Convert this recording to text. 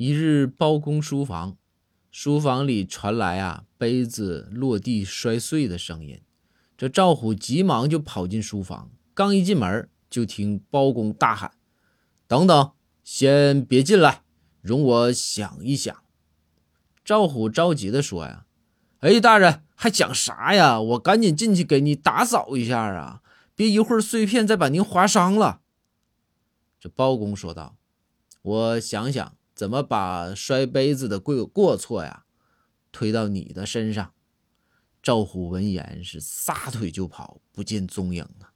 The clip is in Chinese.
一日，包公书房，书房里传来啊杯子落地摔碎的声音。这赵虎急忙就跑进书房，刚一进门，就听包公大喊：“等等，先别进来，容我想一想。”赵虎着急地说：“呀，哎，大人还想啥呀？我赶紧进去给你打扫一下啊，别一会儿碎片再把您划伤了。”这包公说道：“我想想怎么把摔杯子的过过错呀推到你的身上。”赵虎闻言是撒腿就跑，不见踪影啊。